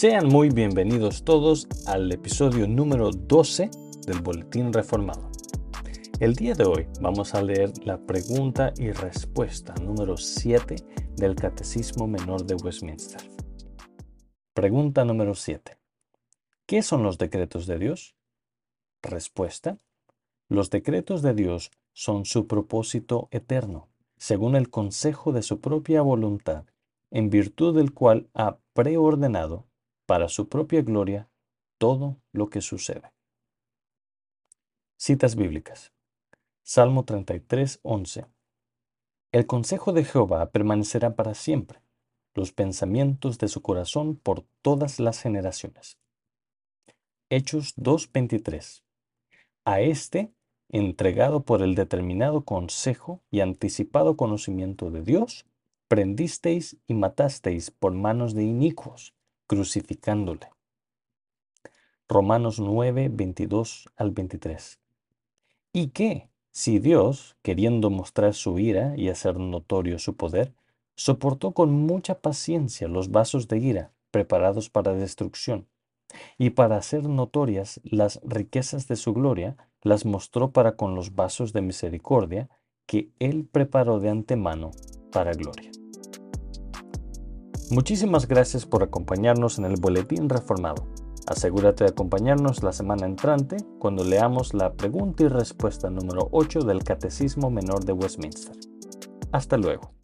Sean muy bienvenidos todos al episodio número 12 del Boletín Reformado. El día de hoy vamos a leer la pregunta y respuesta número 7 del Catecismo Menor de Westminster. Pregunta número 7. ¿Qué son los decretos de Dios? Respuesta. Los decretos de Dios son su propósito eterno, según el consejo de su propia voluntad, en virtud del cual ha preordenado para su propia gloria todo lo que sucede. Citas bíblicas. Salmo 33, 11. El consejo de Jehová permanecerá para siempre, los pensamientos de su corazón por todas las generaciones. Hechos 2.23. A éste, entregado por el determinado consejo y anticipado conocimiento de Dios, prendisteis y matasteis por manos de inicuos, crucificándole. Romanos 9, 22 al 23. ¿Y qué? Si Dios, queriendo mostrar su ira y hacer notorio su poder, soportó con mucha paciencia los vasos de ira preparados para destrucción, y para hacer notorias las riquezas de su gloria, las mostró para con los vasos de misericordia que Él preparó de antemano para gloria. Muchísimas gracias por acompañarnos en el Boletín Reformado. Asegúrate de acompañarnos la semana entrante cuando leamos la pregunta y respuesta número 8 del Catecismo Menor de Westminster. Hasta luego.